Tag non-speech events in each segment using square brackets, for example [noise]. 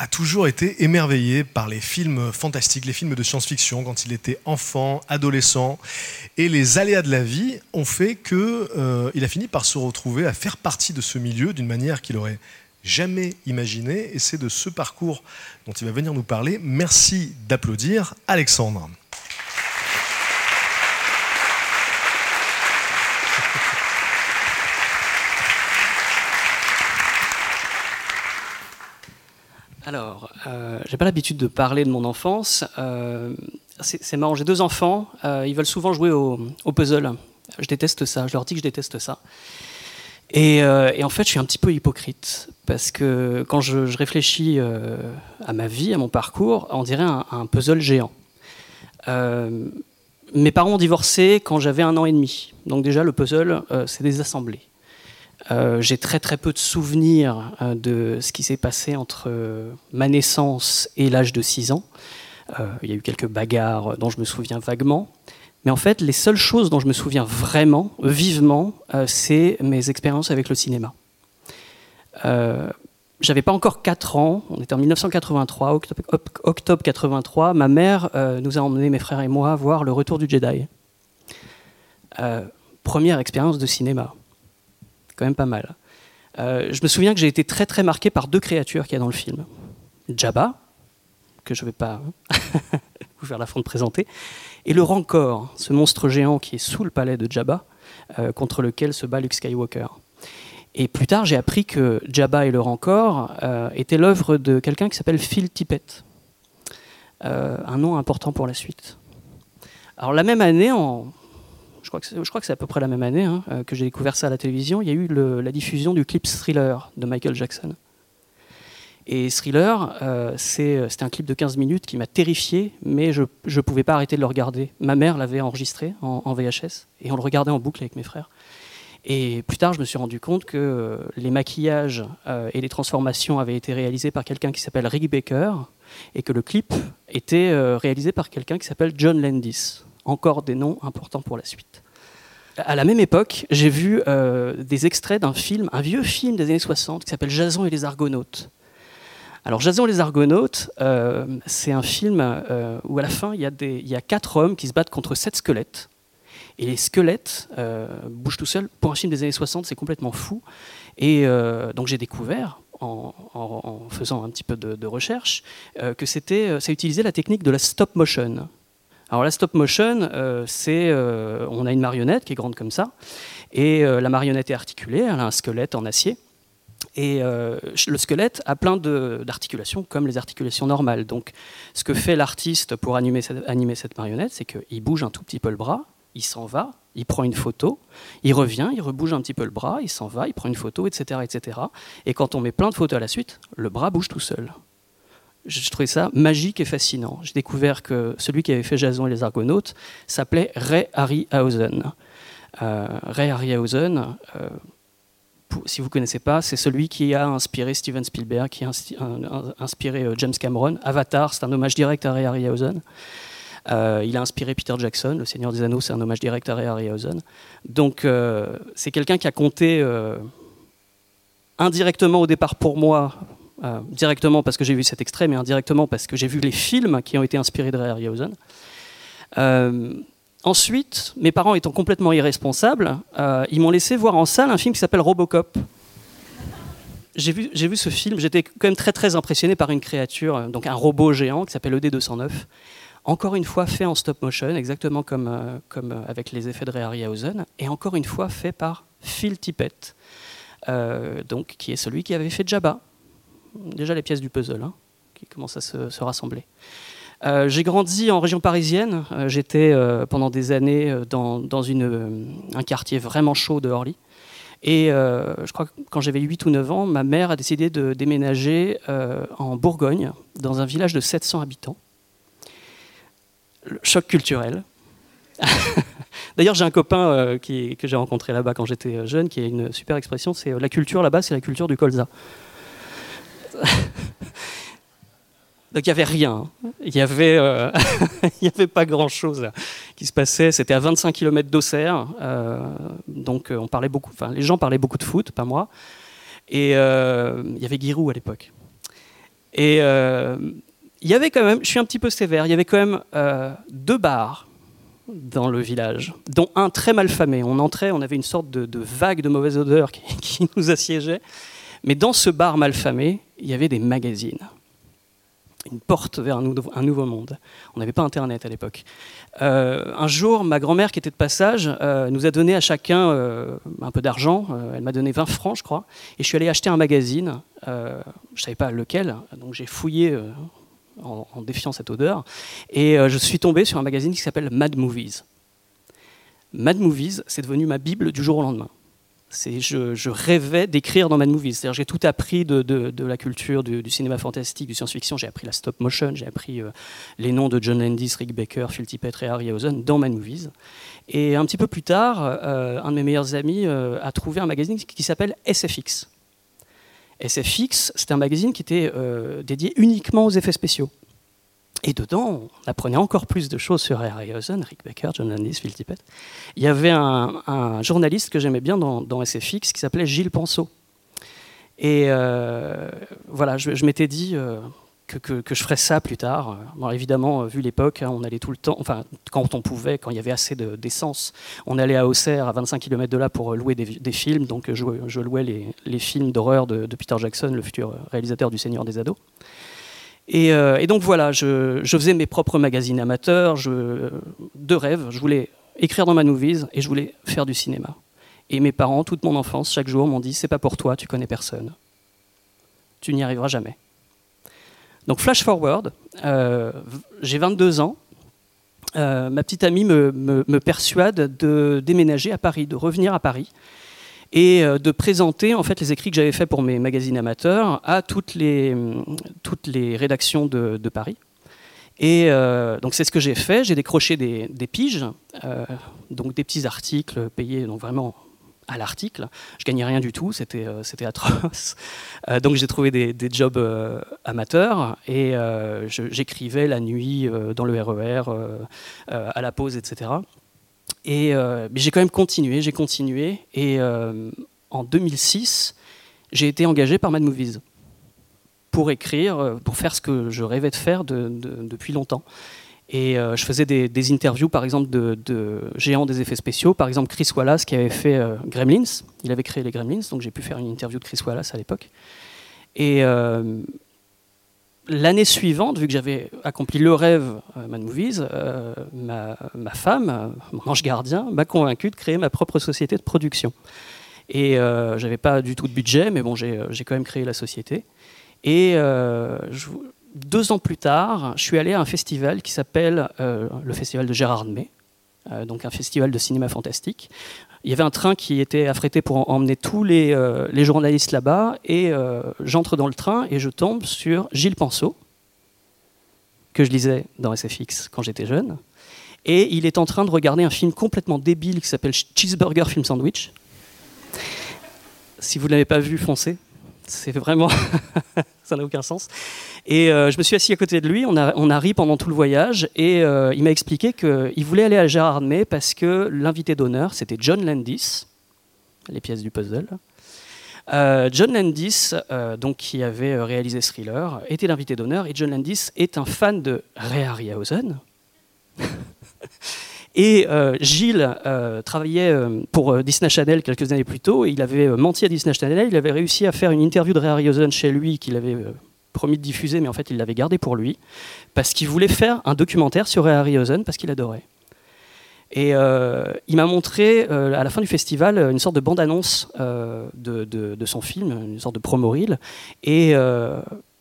a toujours été émerveillé par les films fantastiques, les films de science-fiction quand il était enfant, adolescent. Et les aléas de la vie ont fait qu'il euh, a fini par se retrouver à faire partie de ce milieu d'une manière qu'il aurait jamais imaginé. Et c'est de ce parcours dont il va venir nous parler. Merci d'applaudir Alexandre. Alors, euh, j'ai pas l'habitude de parler de mon enfance. Euh, c'est marrant, j'ai deux enfants. Euh, ils veulent souvent jouer au, puzzle. Je déteste ça. Je leur dis que je déteste ça. Et, en fait, je suis un petit peu hypocrite parce que quand je, réfléchis à ma vie, à mon parcours, on dirait un, un puzzle géant. mes parents ont divorcé quand j'avais un an et demi. Donc déjà, le puzzle, c'est des assemblées. Euh, j'ai très très peu de souvenirs euh, de ce qui s'est passé entre euh, ma naissance et l'âge de 6 ans. Il y a eu quelques bagarres dont je me souviens vaguement. Mais en fait, les seules choses dont je me souviens vraiment, vivement, c'est mes expériences avec le cinéma. J'avais pas encore 4 ans, on était en 1983, octobre, octobre 83. Ma mère nous a emmenés, mes frères et moi, voir Le Retour du Jedi. première expérience de cinéma quand même pas mal. Euh, je me souviens que j'ai été très très marqué par deux créatures qu'il y a dans le film. Jabba, que je ne vais pas [laughs] vous faire l'affront de présenter, et le Rancor, ce monstre géant qui est sous le palais de Jabba, euh, contre lequel se bat Luke Skywalker. Et plus tard, j'ai appris que Jabba et le Rancor euh, étaient l'œuvre de quelqu'un qui s'appelle Phil Tippett, un nom important pour la suite. Alors la même année, en je crois que c'est à peu près la même année hein, euh, que j'ai découvert ça à la télévision, il y a eu la diffusion du clip Thriller de Michael Jackson. Et Thriller, euh, euh, c'était un clip de 15 minutes qui m'a terrifié, mais je ne pouvais pas arrêter de le regarder. Ma mère l'avait enregistré en, VHS, et on le regardait en boucle avec mes frères. Et plus tard, je me suis rendu compte que les maquillages et les transformations avaient été réalisés par quelqu'un qui s'appelle Rick Baker, et que le clip était réalisé par quelqu'un qui s'appelle John Landis encore des noms importants pour la suite. À la même époque, j'ai vu euh, des extraits d'un film, un vieux film des années 60 qui s'appelle Jason et les Argonautes. Alors Jason et les Argonautes, euh, c'est un film euh, où à la fin, il y, a quatre hommes qui se battent contre sept squelettes. Et les squelettes bougent tout seuls. Pour un film des années 60, c'est complètement fou. Et donc j'ai découvert, en, en, faisant un petit peu de, de recherche, que c'était, ça utilisait la technique de la stop motion. Alors la stop motion, euh, c'est euh, on a une marionnette qui est grande comme ça, et euh, la marionnette est articulée, elle a un squelette en acier. Et le squelette a plein d'articulations comme les articulations normales. Donc, ce que fait l'artiste pour animer cette, animer cette marionnette, c'est qu'il bouge un tout petit peu le bras, il s'en va, il prend une photo, il revient, il rebouge un petit peu le bras, il s'en va, il prend une photo, etc., etc. Et quand on met plein de photos à la suite, le bras bouge tout seul je trouvais ça magique et fascinant. J'ai découvert que celui qui avait fait Jason et les Argonautes s'appelait Ray Harryhausen. Euh, Ray Harryhausen, euh, si vous ne connaissez pas, c'est celui qui a inspiré Steven Spielberg, qui a inspiré euh, James Cameron. Avatar, c'est un hommage direct à Ray Harryhausen. Il a inspiré Peter Jackson, Le Seigneur des Anneaux, c'est un hommage direct à Ray Harryhausen. Donc c'est quelqu'un qui a compté indirectement au départ pour moi euh, directement parce que j'ai vu cet extrait, mais indirectement parce que j'ai vu les films qui ont été inspirés de Ray Harryhausen. Euh, ensuite, mes parents étant complètement irresponsables, euh, ils m'ont laissé voir en salle un film qui s'appelle Robocop. J'ai vu, ce film, j'étais quand même très très impressionné par une créature, donc un robot géant qui s'appelle ED209. Encore une fois fait en stop motion, exactement comme, comme avec les effets de Ray Harryhausen, et encore une fois fait par Phil Tippett, donc, qui est celui qui avait fait Jabba déjà les pièces du puzzle hein, qui commencent à se, rassembler. Euh, j'ai grandi en région parisienne. Euh, J'étais euh, pendant des années dans, dans une, un quartier vraiment chaud de Orly. Et je crois que quand j'avais 8 ou 9 ans, ma mère a décidé de déménager en Bourgogne, dans un village de 700 habitants. Le choc culturel. [laughs] D'ailleurs, j'ai un copain qui, que j'ai rencontré là-bas quand j'étais jeune, qui a une super expression, c'est la culture là-bas, c'est la culture du colza. [laughs] Donc il n'y avait rien. Il n'y avait, euh, [laughs] avait pas grand-chose qui se passait. C'était à 25 km d'Auxerre. euh, donc euh, on parlait beaucoup, enfin, les gens parlaient beaucoup de foot, pas moi. Et il y avait Giroud à l'époque. Et il y avait quand même, je suis un petit peu sévère, il y avait quand même deux bars dans le village, dont un très mal famé. On entrait, on avait une sorte de, vague de mauvaise odeur [laughs] qui, qui nous assiégeait. Mais dans ce bar mal famé, il y avait des magazines. Une porte vers un, nou- un nouveau monde. On n'avait pas Internet à l'époque. Euh, un jour, ma grand-mère, qui était de passage, euh, nous a donné à chacun euh, un peu d'argent. Elle m'a donné 20 francs, je crois. Et je suis allé acheter un magazine. Je ne savais pas lequel. Donc j'ai fouillé en, en défiant cette odeur. Et je suis tombé sur un magazine qui s'appelle Mad Movies. Mad Movies, c'est devenu ma Bible du jour au lendemain. Je, je rêvais d'écrire dans Mad Movies. J'ai tout appris de, de- la culture du, cinéma fantastique, du science-fiction. J'ai appris la stop motion, j'ai appris euh, les noms de John Landis, Rick Baker, Phil Tippett et Harryhausen dans Mad Movies. Et un petit peu plus tard, euh, un de mes meilleurs amis euh, a trouvé un magazine qui s'appelle SFX. SFX, c'est un magazine qui était dédié uniquement aux effets spéciaux. Et dedans, on apprenait encore plus de choses sur Harryhausen, Rick Baker, John Landis, Phil Tippett. Il y avait un, journaliste que j'aimais bien dans, dans SFX qui s'appelait Gilles Penseau. Et euh, voilà, je, m'étais dit euh, que, je ferais ça plus tard. Évidemment, euh, vu l'époque, hein, on allait tout le temps, enfin, quand on pouvait, quand il y avait assez de- d'essence, on allait à Auxerre, à 25 km de là, pour louer des, films. Donc, je, louais les, les films d'horreur de, de Peter Jackson, le futur réalisateur du Seigneur des Ados. Et, euh, et donc voilà, je, faisais mes propres magazines amateurs, je, de rêve. Je voulais écrire dans ma movies et je voulais faire du cinéma. Et mes parents, toute mon enfance, chaque jour, m'ont dit c'est pas pour toi, tu connais personne. Tu n'y arriveras jamais. Donc flash forward, euh, j'ai 22 ans. Euh, ma petite amie me persuade de déménager à Paris, de revenir à Paris et euh, de présenter en fait les écrits que j'avais faits pour mes magazines amateurs à toutes les, hum, toutes les rédactions de, Paris. Et euh, donc c'est ce que j'ai fait. J'ai décroché des, des piges, euh, donc des petits articles payés donc vraiment à l'article. Je gagnais rien du tout, c'était c'était atroce. Donc j'ai trouvé des, jobs amateurs et j'écrivais la nuit dans le RER, euh, à la pause, etc. Et euh, j'ai quand même continué, j'ai continué. Et euh, en 2006, j'ai été engagé par Mad Movies pour écrire, euh, pour faire ce que je rêvais de faire de- de- depuis longtemps. Et je faisais des, interviews, par exemple, de, géants des effets spéciaux. Par exemple, Chris Wallace, qui avait fait Gremlins. Il avait créé les Gremlins, donc j'ai pu faire une interview de Chris Wallace à l'époque. Et l'année suivante, vu que j'avais accompli le rêve euh, Movies, euh, ma, femme, euh, mon ange gardien, m'a convaincu de créer ma propre société de production. Et euh, j'avais pas du tout de budget, mais bon, j'ai euh, quand même créé la société. Et deux ans plus tard, je suis allé à un festival qui s'appelle le Festival de Gérard May, donc un festival de cinéma fantastique. Il y avait un train qui était affrété pour en- emmener tous les, euh, les journalistes là-bas, et euh, j'entre dans le train et je tombe sur Gilles Penseau, que je lisais dans SFX quand j'étais jeune. Et il est en train de regarder un film complètement débile qui s'appelle Cheeseburger Film Sandwich. Si vous ne l'avez pas vu, foncez. C'est vraiment. [laughs] ça n'a aucun sens. Et euh, je me suis assis à côté de lui, on a, on a ri pendant tout le voyage, et euh, il m'a expliqué qu'il voulait aller à Gérard May parce que l'invité d'honneur, c'était John Landis, les pièces du puzzle. Euh, John Landis, donc, qui avait réalisé Thriller, était l'invité d'honneur, et John Landis est un fan de Ray Harryhausen. [laughs] Et euh, Gilles euh, travaillait euh, pour Disney Channel quelques années plus tôt, et il avait menti à Disney Channel, il avait réussi à faire une interview de Ray Harryhausen chez lui qu'il avait promis de diffuser, mais en fait il l'avait gardé pour lui, parce qu'il voulait faire un documentaire sur Ray Harryhausen, parce qu'il adorait. Et il m'a montré à la fin du festival une sorte de bande-annonce de, son film, une sorte de promo reel.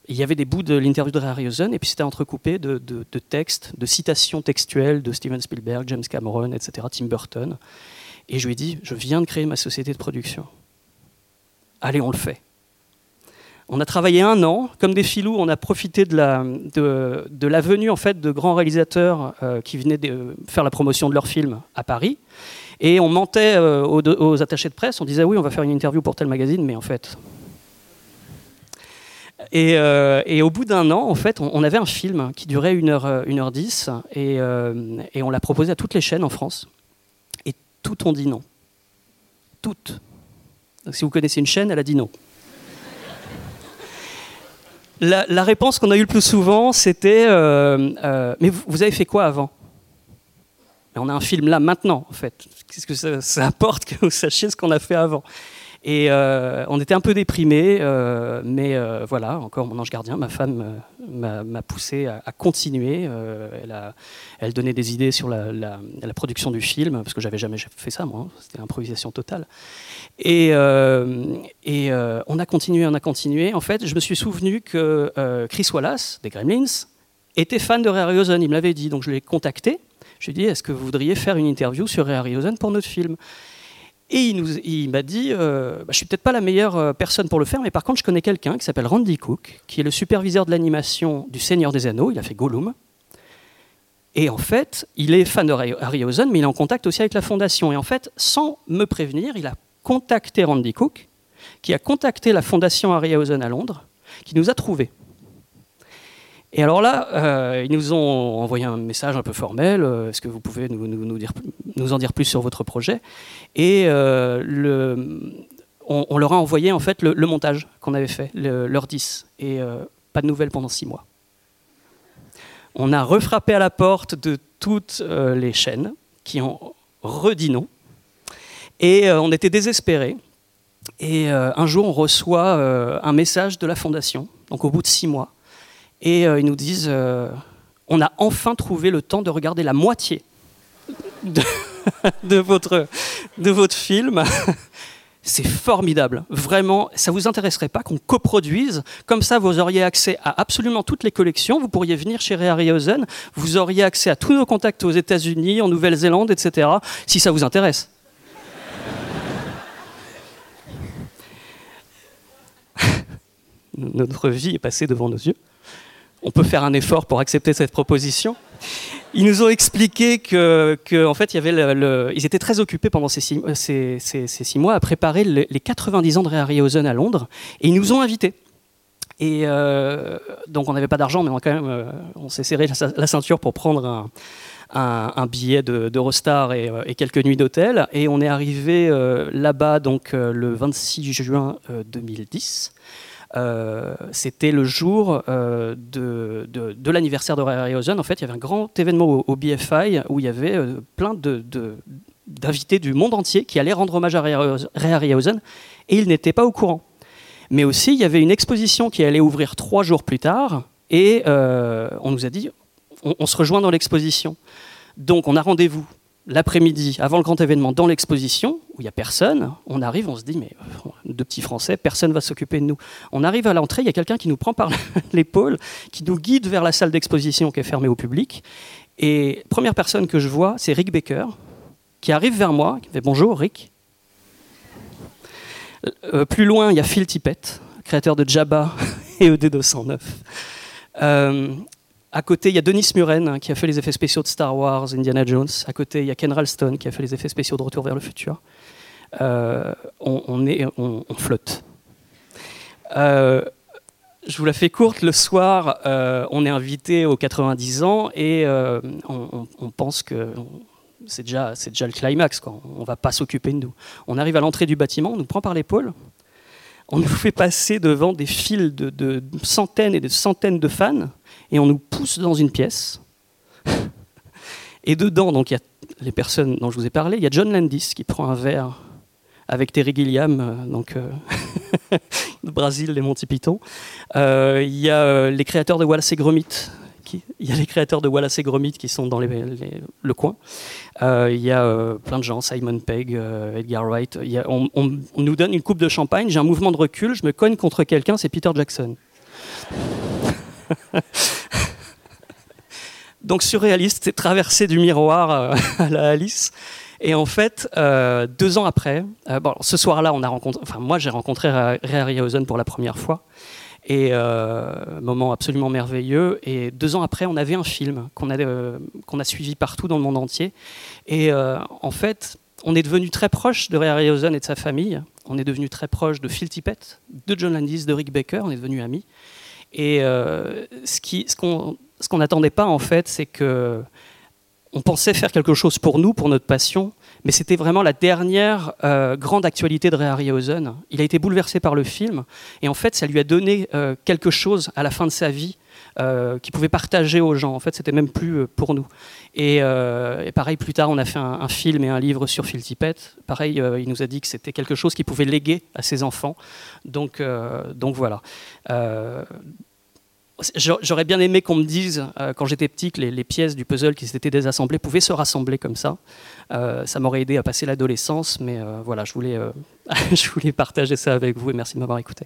Il y avait des bouts de l'interview de Harryhausen, et puis c'était entrecoupé de, textes, de citations textuelles de Steven Spielberg, James Cameron, etc., Tim Burton. Et je lui ai dit, je viens de créer ma société de production. Allez, on le fait. On a travaillé un an, comme des filous, on a profité de la, venue en fait, de grands réalisateurs euh, qui venaient faire la promotion de leurs films à Paris. Et on mentait euh, aux, attachés de presse, on disait oui, on va faire une interview pour tel magazine, mais en fait. Et, euh, et au bout d'un an, en fait, on, avait un film qui durait 1h, 1h10 et, euh, et on l'a proposé à toutes les chaînes en France. Et toutes ont dit non. Toutes. Si vous connaissez une chaîne, elle a dit non. La, réponse qu'on a eue le plus souvent, c'était euh, euh, Mais vous, vous, avez fait quoi avant? Mais on a un film là maintenant, en fait. Qu'est-ce que ça, ça, apporte que vous sachiez ce qu'on a fait avant? Et euh, on était un peu déprimés, euh, mais euh, voilà, encore mon ange gardien, ma femme m'a poussé à, continuer. Elle, donnait des idées sur la, production du film, parce que j'avais jamais fait ça, moi. Hein. C'était improvisation totale. Et, et on a continué, on a continué. En fait, je me suis souvenu que Chris Wallace, des Gremlins, était fan de Ray Harryhausen. Il me l'avait dit, donc je l'ai contacté. Je lui ai dit, est-ce que vous voudriez faire une interview sur Ray Harryhausen pour notre film? Et il, m'a dit, euh, bah, je suis peut-être pas la meilleure personne pour le faire, mais par contre, je connais quelqu'un qui s'appelle Randy Cook, qui est le superviseur de l'animation du Seigneur des Anneaux. Il a fait Gollum. Et en fait, il est fan de Harryhausen, mais il est en contact aussi avec la fondation. Et en fait, sans me prévenir, il a contacté Randy Cook, qui a contacté la fondation Harryhausen à Londres, qui nous a trouvés. Et alors là, euh, ils nous ont envoyé un message un peu formel. Euh, Est-ce que vous pouvez nous, en dire plus sur votre projet? Et euh, on, leur a envoyé en fait le, le montage qu'on avait fait, le, leur 10. Et pas de nouvelles pendant six mois. On a refrappé à la porte de toutes les chaînes qui ont redit non. Et on était désespérés. Et un jour, on reçoit un message de la fondation, donc au bout de six mois. Et euh, ils nous disent euh, On a enfin trouvé le temps de regarder la moitié de, [laughs] votre, film. [laughs] C'est formidable. Vraiment, ça vous intéresserait pas qu'on coproduise Comme ça, vous auriez accès à absolument toutes les collections. Vous pourriez venir chez Harryhausen. Vous auriez accès à tous nos contacts aux États-Unis, en Nouvelle-Zélande, etc. Si ça vous intéresse. [laughs] notre vie est passée devant nos yeux. On peut faire un effort pour accepter cette proposition. Ils nous ont expliqué que, en fait, il y avait ils étaient très occupés pendant ces six, six mois à préparer le, les 90 ans de Harryhausen à Londres, et ils nous ont invités. Et euh, donc, on n'avait pas d'argent, mais on, euh, s'est serré la, ceinture pour prendre un, billet d'Eurostar et, et, quelques nuits d'hôtel. Et on est arrivé euh, là-bas donc euh, le 26 juin 2010. Euh, c'était le jour euh, de, de, de l'anniversaire de Harryhausen. En fait, il y avait un grand événement au, BFI où il y avait euh, plein d'invités du monde entier qui allaient rendre hommage à Harryhausen et ils n'étaient pas au courant. Mais aussi, il y avait une exposition qui allait ouvrir trois jours plus tard et on nous a dit on se rejoint dans l'exposition. Donc, on a rendez-vous l'après-midi, avant le grand événement, dans l'exposition, où il n'y a personne, on arrive, on se dit, mais euh, deux petits Français, personne ne va s'occuper de nous. On arrive à l'entrée, il y a quelqu'un qui nous prend par [laughs] l'épaule, qui nous guide vers la salle d'exposition qui est fermée au public. Et première personne que je vois, c'est Rick Baker, qui arrive vers moi, qui fait bonjour Rick. Euh, plus loin, il y a Phil Tippett, créateur de Jabba [laughs] et ED209. Euh, à côté, il y a Denis Muren qui a fait les effets spéciaux de Star Wars, Indiana Jones. À côté, il y a Ken Ralston qui a fait les effets spéciaux de Retour vers le futur. Euh, on, est, flotte. Euh, je vous la fais courte. Le soir, euh, on est invité aux 90 ans et on, pense que c'est déjà, le climax. On ne va pas s'occuper de nous. On arrive à l'entrée du bâtiment, on nous prend par l'épaule. On nous fait passer devant des files de, centaines et de centaines de fans et on nous pousse dans une pièce. Et dedans, donc il y a les personnes dont je vous ai parlé, il y a John Landis qui prend un verre avec Terry Gilliam, euh, donc euh, [laughs] de Brésil, les Monty Python. Euh, il y a euh, les créateurs de Wallace et Gromit. Il y a les créateurs de Wallace et Gromit qui sont dans le coin. Euh, il y a plein de gens, Simon Pegg, Edgar Wright. On, nous donne une coupe de champagne, j'ai un mouvement de recul, je me cogne contre quelqu'un, c'est Peter Jackson. [laughs] Donc surréaliste, c'est traverser du miroir euh, [laughs] à la Alice. Et en fait, euh, deux ans après, euh, ce soir-là, on a rencontré, enfin moi j'ai rencontré Ray Harryhausen pour la première fois, et moment absolument merveilleux. Et deux ans après, on avait un film qu'on a, qu'on a suivi partout dans le monde entier. Et en fait, on est devenu très proche de Ray Harryhausen et de sa famille. On est devenu très proche de Phil Tippett, de John Landis, de Rick Baker. On est devenus amis. Et qu'on ce qu'on n'attendait pas en fait, c'est que on pensait faire quelque chose pour nous, pour notre passion, mais c'était vraiment la dernière euh, grande actualité de Ray Harryhausen. Il a été bouleversé par le film, et en fait, ça lui a donné euh, quelque chose à la fin de sa vie euh, qu'il pouvait partager aux gens. En fait, c'était même plus pour nous. Et, pareil, plus tard, on a fait un, film et un livre sur Phil Tippett. Pareil, il nous a dit que c'était quelque chose qu'il pouvait léguer à ses enfants. Donc, donc voilà. J'aurais bien aimé qu'on me dise, euh, quand j'étais petit, que les, pièces du puzzle qui s'étaient désassemblées pouvaient se rassembler comme ça. Euh, ça m'aurait aidé à passer l'adolescence, mais euh, voilà, je voulais, [laughs] je voulais partager ça avec vous et merci de m'avoir écouté.